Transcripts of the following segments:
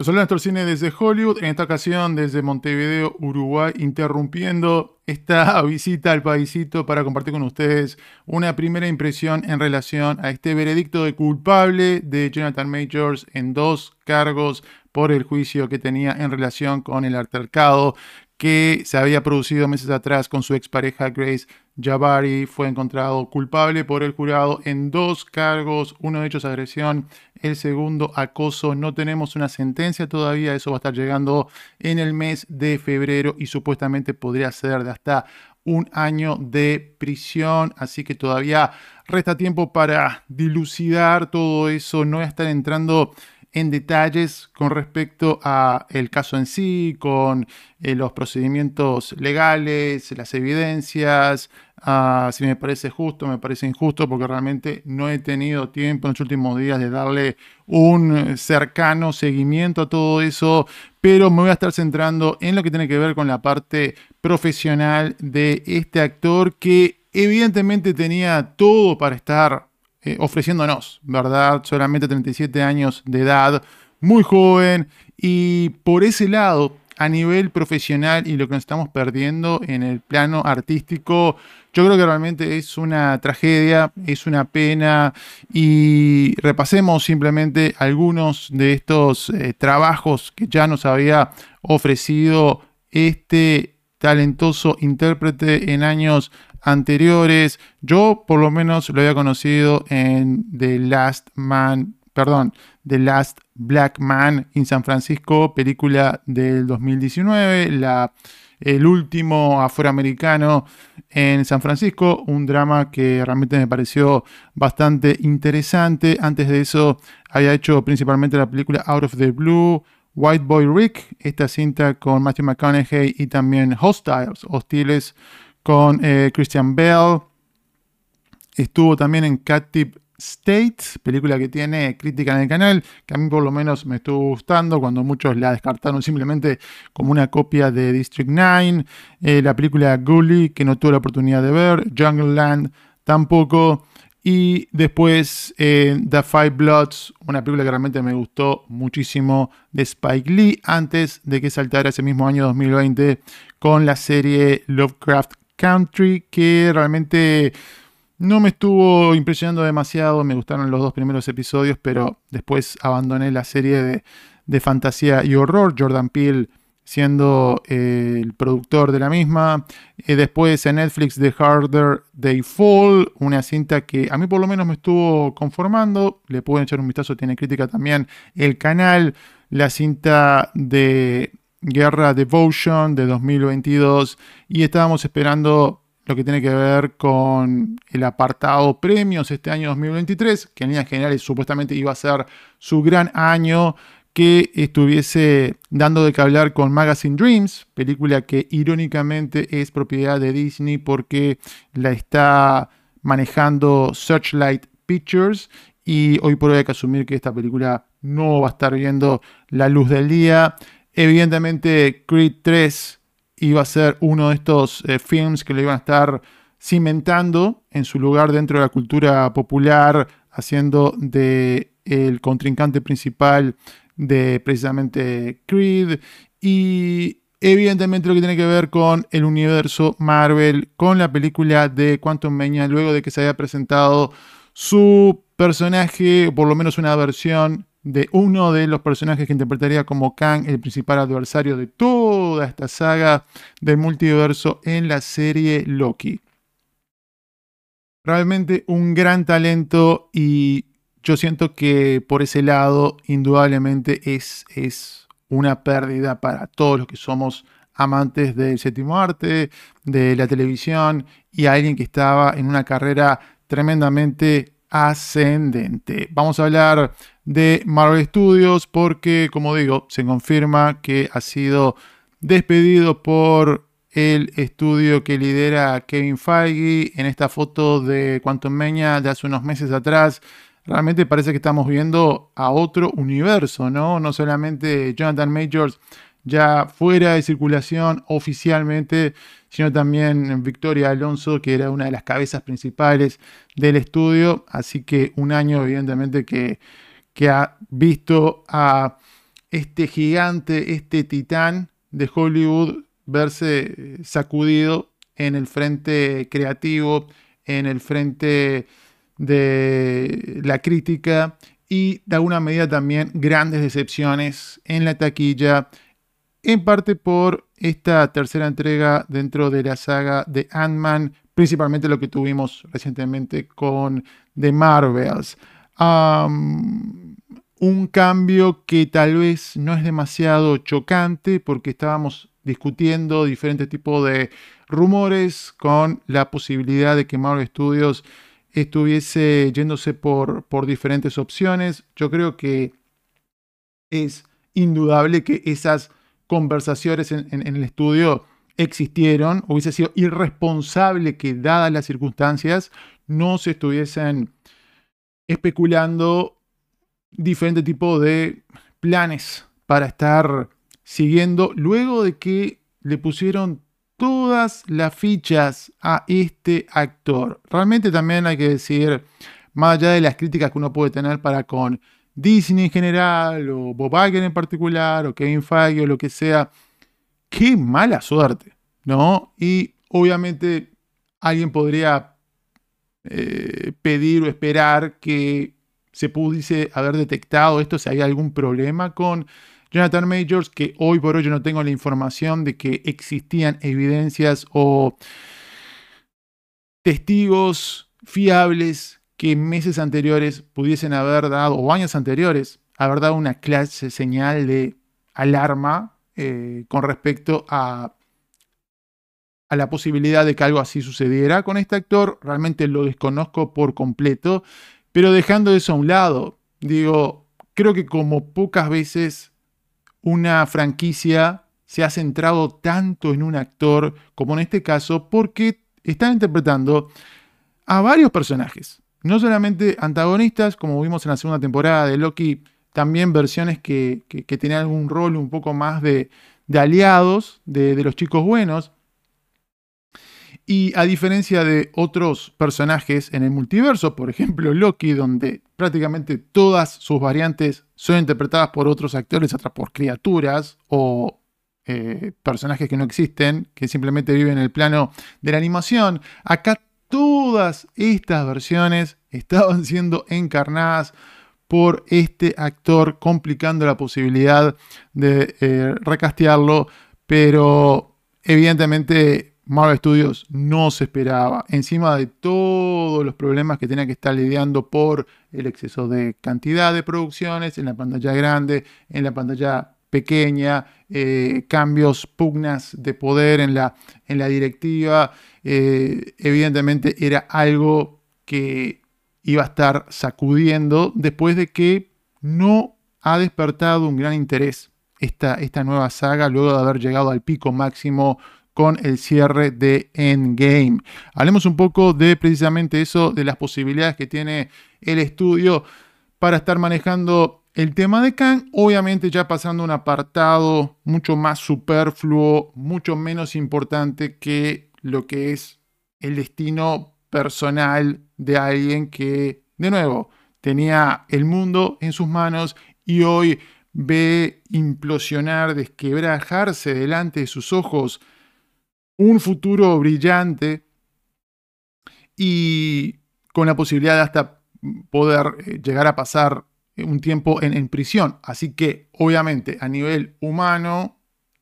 Los saludos Néstor Cine desde Hollywood, en esta ocasión desde Montevideo, Uruguay, interrumpiendo esta visita al paisito para compartir con ustedes una primera impresión en relación a este veredicto de culpable de Jonathan Majors en dos cargos por el juicio que tenía en relación con el altercado que se había producido meses atrás con su expareja Grace Jabari. Fue encontrado culpable por el jurado en dos cargos, uno de ellos agresión, el segundo acoso. No tenemos una sentencia todavía, eso va a estar llegando en el mes de febrero y supuestamente podría ser de hasta un año de prisión, así que todavía resta tiempo para dilucidar todo eso, no estar entrando en detalles con respecto a el caso en sí, con eh, los procedimientos legales, las evidencias, ah, si me parece justo, me parece injusto, porque realmente no he tenido tiempo en los últimos días de darle un cercano seguimiento a todo eso, pero me voy a estar centrando en lo que tiene que ver con la parte profesional de este actor que evidentemente tenía todo para estar eh, ofreciéndonos, ¿verdad? Solamente 37 años de edad, muy joven y por ese lado, a nivel profesional y lo que nos estamos perdiendo en el plano artístico, yo creo que realmente es una tragedia, es una pena y repasemos simplemente algunos de estos eh, trabajos que ya nos había ofrecido este talentoso intérprete en años anteriores. Yo por lo menos lo había conocido en The Last Man, perdón, The Last Black Man in San Francisco, película del 2019, la, el último afroamericano en San Francisco, un drama que realmente me pareció bastante interesante. Antes de eso había hecho principalmente la película Out of the Blue, White Boy Rick, esta cinta con Matthew McConaughey y también Hostiles, Hostiles con eh, Christian Bell. Estuvo también en Captive State, película que tiene crítica en el canal, que a mí por lo menos me estuvo gustando, cuando muchos la descartaron simplemente como una copia de District 9. Eh, la película Gully, que no tuve la oportunidad de ver. Jungle Land tampoco. Y después eh, The Five Bloods, una película que realmente me gustó muchísimo de Spike Lee, antes de que saltara ese mismo año 2020 con la serie Lovecraft Country, que realmente no me estuvo impresionando demasiado, me gustaron los dos primeros episodios, pero después abandoné la serie de, fantasía y horror, Jordan Peele siendo eh, el productor de la misma. Eh, después en Netflix The Harder They Fall, una cinta que a mí por lo menos me estuvo conformando, le pueden echar un vistazo, tiene crítica también el canal, la cinta de Guerra Devotion de 2022 y estábamos esperando lo que tiene que ver con el apartado premios este año 2023, que en líneas generales supuestamente iba a ser su gran año que estuviese dando de que hablar con Magazine Dreams, película que irónicamente es propiedad de Disney porque la está manejando Searchlight Pictures y hoy por hoy hay que asumir que esta película no va a estar viendo la luz del día. Evidentemente, Creed 3 iba a ser uno de estos eh, films que lo iban a estar cimentando en su lugar dentro de la cultura popular, haciendo de el contrincante principal de precisamente Creed y evidentemente lo que tiene que ver con el universo Marvel, con la película de Quantum Mania, luego de que se haya presentado su personaje, por lo menos una versión de uno de los personajes que interpretaría como Kang, el principal adversario de toda esta saga del multiverso en la serie Loki. Realmente un gran talento y yo siento que por ese lado indudablemente es, es una pérdida para todos los que somos amantes del séptimo arte, de la televisión y alguien que estaba en una carrera tremendamente ascendente. Vamos a hablar de Marvel Studios porque, como digo, se confirma que ha sido despedido por el estudio que lidera Kevin Feige en esta foto de Quantum Mania de hace unos meses atrás. Realmente parece que estamos viendo a otro universo, ¿no? No solamente Jonathan Majors ya fuera de circulación oficialmente, sino también Victoria Alonso, que era una de las cabezas principales del estudio. Así que un año, evidentemente, que, que ha visto a este gigante, este titán de Hollywood verse eh, sacudido en el frente creativo, en el frente de la crítica y de alguna medida también grandes decepciones en la taquilla, en parte por esta tercera entrega dentro de la saga de Ant-Man, principalmente lo que tuvimos recientemente con The Marvels. un cambio que tal vez no es demasiado chocante porque estábamos discutiendo diferentes tipos de rumores con la posibilidad de que Marvel Studios estuviese yéndose por, por diferentes opciones. Yo creo que es indudable que esas conversaciones en, el estudio existieron. Hubiese sido irresponsable que, dadas las circunstancias, no se estuviesen especulando diferentes tipos de planes para estar siguiendo luego de que le pusieron todas las fichas a este actor. Realmente también hay que decir, más allá de las críticas que uno puede tener para con Disney en general, o Bob Iger en particular, o Kevin Feige, o lo que sea, qué mala suerte, ¿no? Y obviamente alguien podría eh, pedir o esperar que se pudiese haber detectado esto, si hay algún problema con Jonathan Majors, que hoy por hoy yo no tengo la información de que existían evidencias o testigos fiables que meses anteriores pudiesen haber dado, o años anteriores, haber dado una clase señal de alarma eh, con respecto a, a la posibilidad de que algo así sucediera con este actor. Realmente lo desconozco por completo, pero dejando eso a un lado, digo, creo que como pocas veces una franquicia se ha centrado tanto en un actor como en este caso porque están interpretando a varios personajes. No solamente antagonistas, como vimos en la segunda temporada de Loki, también versiones que, que, tenían algún rol un poco más de, aliados, de los chicos buenos. Y a diferencia de otros personajes en el multiverso, por ejemplo Loki, donde prácticamente todas sus variantes son interpretadas por otros actores, otras por criaturas o eh, personajes que no existen, que simplemente viven en el plano de la animación, acá todas estas versiones estaban siendo encarnadas por este actor, complicando la posibilidad de eh, recastearlo, pero evidentemente Marvel Studios no se esperaba, encima de todos los problemas que tenía que estar lidiando por el exceso de cantidad de producciones en la pantalla grande, en la pantalla pequeña, eh, cambios, pugnas de poder en la, en la directiva, eh, evidentemente era algo que iba a estar sacudiendo después de que no ha despertado un gran interés esta, esta nueva saga luego de haber llegado al pico máximo con el cierre de Endgame. Hablemos un poco de precisamente eso, de las posibilidades que tiene el estudio para estar manejando el tema de Kang, obviamente ya pasando un apartado mucho más superfluo, mucho menos importante que lo que es el destino personal de alguien que, de nuevo, tenía el mundo en sus manos y hoy ve implosionar, desquebrajarse delante de sus ojos un futuro brillante y con la posibilidad de hasta poder eh, llegar a pasar un tiempo en, prisión. Así que, obviamente, a nivel humano,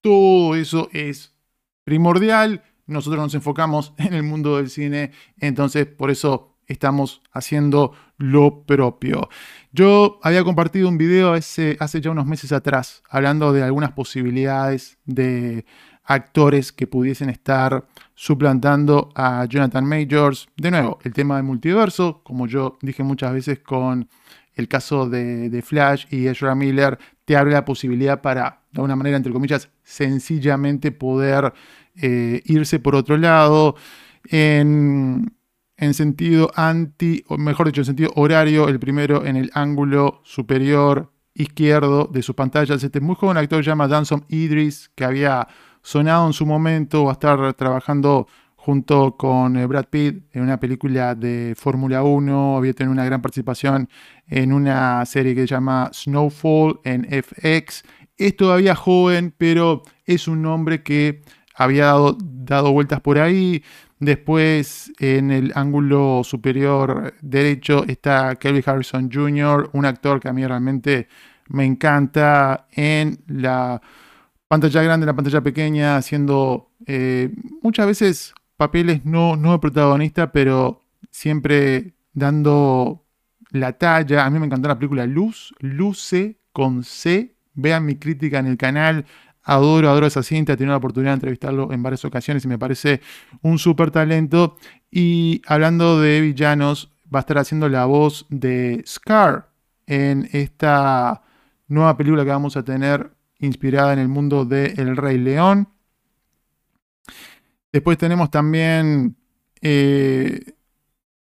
todo eso es primordial. Nosotros nos enfocamos en el mundo del cine, entonces por eso estamos haciendo lo propio. Yo había compartido un video hace ya unos meses atrás hablando de algunas posibilidades de actores que pudiesen estar suplantando a Jonathan Majors. De nuevo, el tema del multiverso, como yo dije muchas veces con el caso de, Flash y Ezra Miller, te abre la posibilidad para, de alguna manera, entre comillas, sencillamente poder eh, irse por otro lado. En, en sentido anti, o mejor dicho, en sentido horario, el primero en el ángulo superior izquierdo de su pantalla. Este muy joven actor se llama Danson Idris, que había sonado en su momento, va a estar trabajando junto con eh, Brad Pitt en una película de Fórmula 1, había tenido una gran participación en una serie que se llama Snowfall en FX es todavía joven, pero es un nombre que había dado, dado vueltas por ahí. Después, en el ángulo superior derecho está Kelly Harrison Jr., un actor que a mí realmente me encanta en la pantalla grande, la pantalla pequeña, haciendo eh, muchas veces papeles no, no de protagonista, pero siempre dando la talla. A mí me encantó la película Luz, Luce con C. Vean mi crítica en el canal. Adoro, adoro esa cinta. He tenido la oportunidad de entrevistarlo en varias ocasiones y me parece un súper talento. Y hablando de villanos, va a estar haciendo la voz de Scar en esta nueva película que vamos a tener inspirada en el mundo de El Rey León. Después tenemos también eh,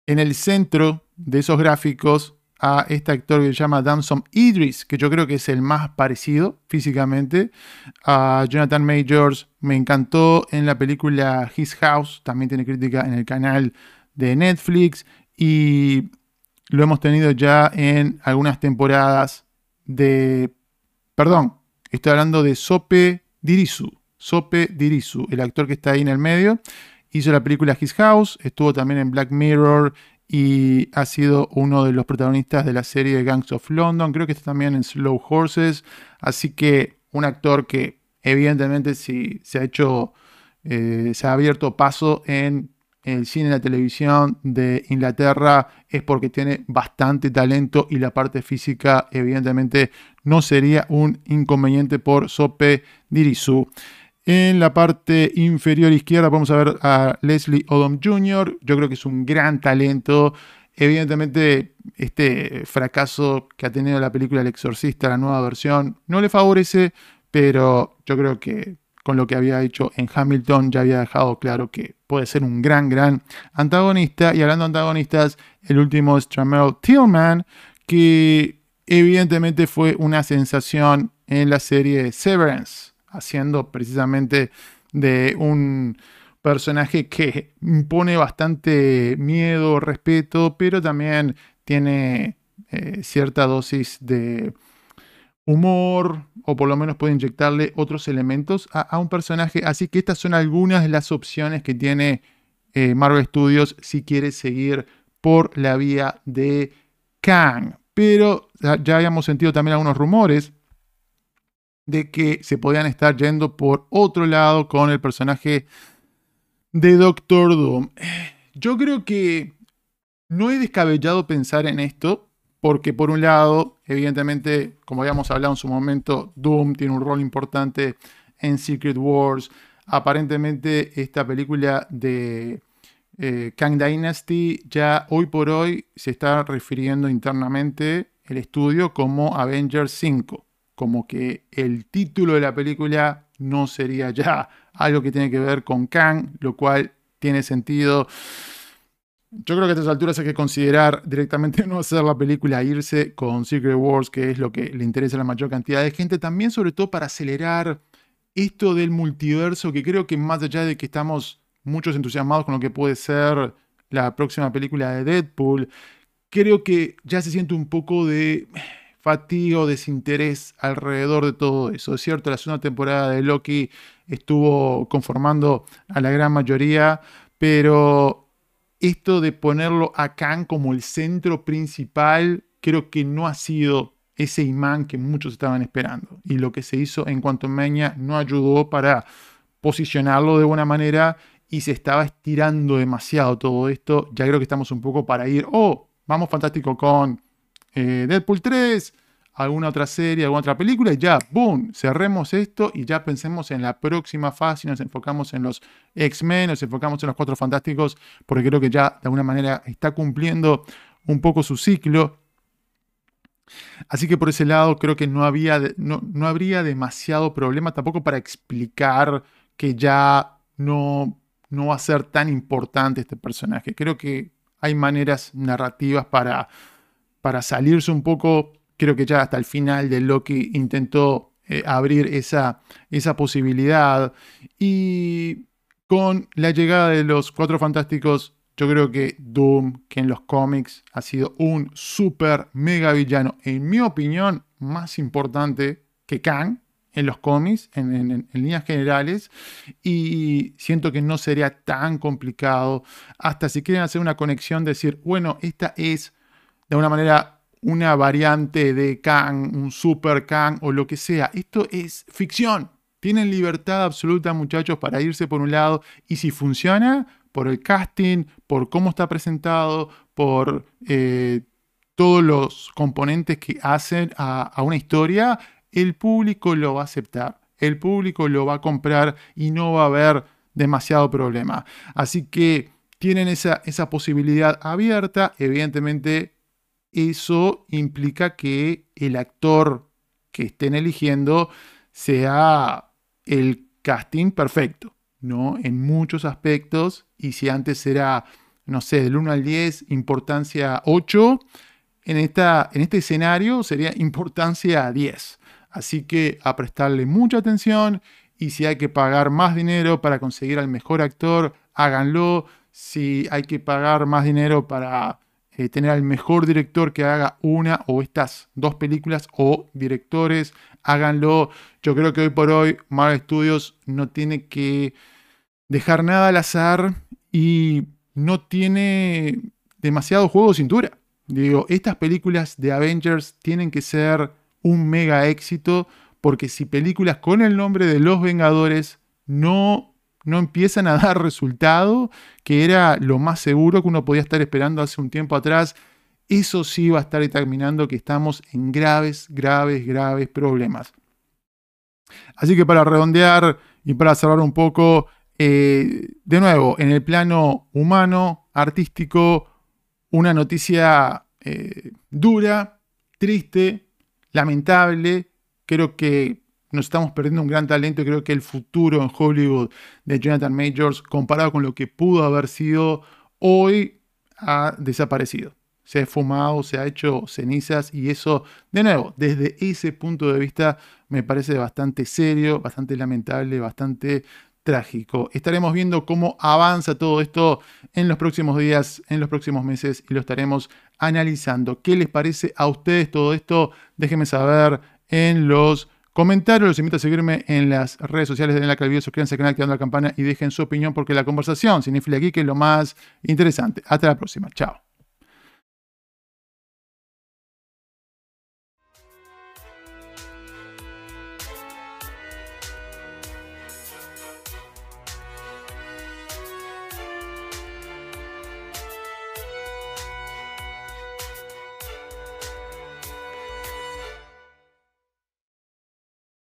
en el centro de esos gráficos a este actor que se llama Damson Idris, que yo creo que es el más parecido físicamente a Jonathan Majors. Me encantó en la película His House, también tiene crítica en el canal de Netflix y lo hemos tenido ya en algunas temporadas de... Perdón, estoy hablando de Sope Dirisu. Sope Dirisu, el actor que está ahí en el medio. Hizo la película His House, estuvo también en Black Mirror y ha sido uno de los protagonistas de la serie Gangs of London. Creo que está también en Slow Horses. Así que un actor que evidentemente si se ha hecho, eh, se ha abierto paso en el cine y la televisión de Inglaterra es porque tiene bastante talento y la parte física evidentemente no sería un inconveniente por Sope Dirisu. En la parte inferior izquierda vamos a ver a Leslie Odom Jr. Yo creo que es un gran talento. Evidentemente, este fracaso que ha tenido la película El Exorcista, la nueva versión, no le favorece, pero yo creo que con lo que había hecho en Hamilton ya había dejado claro que puede ser un gran, gran antagonista. Y hablando de antagonistas, el último es Tramell Tillman, que evidentemente fue una sensación en la serie Severance haciendo precisamente de un personaje que impone bastante miedo, respeto, pero también tiene eh, cierta dosis de humor o por lo menos puede inyectarle otros elementos a, un personaje. Así que estas son algunas de las opciones que tiene eh, Marvel Studios si quiere seguir por la vía de Kang. Pero ya habíamos sentido también algunos rumores de que se podían estar yendo por otro lado con el personaje de Doctor Doom. Yo creo que no he descabellado pensar en esto, porque por un lado, evidentemente, como habíamos hablado en su momento, Doom tiene un rol importante en Secret Wars. Aparentemente, esta película de eh, Kang Dynasty ya hoy por hoy se está refiriendo internamente el estudio como Avengers 5 como que el título de la película no sería ya algo que tiene que ver con Kang, lo cual tiene sentido. Yo creo que a estas alturas hay que considerar directamente no hacer la película, irse con Secret Wars, que es lo que le interesa a la mayor cantidad de gente. También, sobre todo, para acelerar esto del multiverso, que creo que más allá de que estamos muchos entusiasmados con lo que puede ser la próxima película de Deadpool, creo que ya se siente un poco de fatigo, desinterés alrededor de todo eso. Es cierto, la segunda temporada de Loki estuvo conformando a la gran mayoría, pero esto de ponerlo a Kang como el centro principal, creo que no ha sido ese imán que muchos estaban esperando. Y lo que se hizo en cuanto Meña no ayudó para posicionarlo de buena manera y se estaba estirando demasiado todo esto. Ya creo que estamos un poco para ir, oh, vamos fantástico con eh, Deadpool 3, alguna otra serie, alguna otra película y ya, boom, cerremos esto y ya pensemos en la próxima fase, nos enfocamos en los X-Men, nos enfocamos en los Cuatro Fantásticos, porque creo que ya de alguna manera está cumpliendo un poco su ciclo. Así que por ese lado creo que no, había, no, no habría demasiado problema tampoco para explicar que ya no, no va a ser tan importante este personaje. Creo que hay maneras narrativas para para salirse un poco, creo que ya hasta el final de Loki intentó eh, abrir esa, esa posibilidad. Y con la llegada de los Cuatro Fantásticos, yo creo que Doom, que en los cómics ha sido un super mega villano, en mi opinión, más importante que Kang, en los cómics, en, líneas generales, y siento que no sería tan complicado, hasta si quieren hacer una conexión, decir, bueno, esta es de alguna manera una variante de Kang, un super Kang o lo que sea. Esto es ficción. Tienen libertad absoluta, muchachos, para irse por un lado, y si funciona, por el casting, por cómo está presentado, por eh, todos los componentes que hacen a una historia, el público lo va a aceptar, el público lo va a comprar y no va a haber demasiado problema. Así que tienen esa, esa posibilidad abierta, evidentemente eso implica que el actor que estén eligiendo sea el casting perfecto, ¿no? En muchos aspectos, y si antes era, no sé, del 1 al 10, importancia 8, en, esta, en este escenario sería importancia 10. Así que a prestarle mucha atención y si hay que pagar más dinero para conseguir al mejor actor, háganlo. Si hay que pagar más dinero para eh, tener al mejor director que haga una o estas dos películas o directores, háganlo. Yo creo que hoy por hoy Marvel Studios no tiene que dejar nada al azar y no tiene demasiado juego de cintura. Digo, estas películas de Avengers tienen que ser un mega éxito, porque si películas con el nombre de Los Vengadores no, no empiezan a dar resultado, que era lo más seguro que uno podía estar esperando hace un tiempo atrás, eso sí va a estar determinando que estamos en graves, graves, graves problemas. Así que para redondear y para cerrar un poco, eh, de nuevo, en el plano humano, artístico, una noticia eh, dura, triste, lamentable. Creo que nos estamos perdiendo un gran talento. Creo que el futuro en Hollywood de Jonathan Majors, comparado con lo que pudo haber sido hoy, ha desaparecido. Se ha fumado, se ha hecho cenizas y eso, de nuevo, desde ese punto de vista me parece bastante serio, bastante lamentable, bastante trágico. Estaremos viendo cómo avanza todo esto en los próximos días, en los próximos meses y lo estaremos analizando. ¿Qué les parece a ustedes todo esto? Déjenme saber en los comentarios. Los invito a seguirme en las redes sociales de La Calvillo. Suscríbanse al canal, activando la campana y dejen su opinión porque la conversación significa aquí que es lo más interesante. Hasta la próxima. Chao.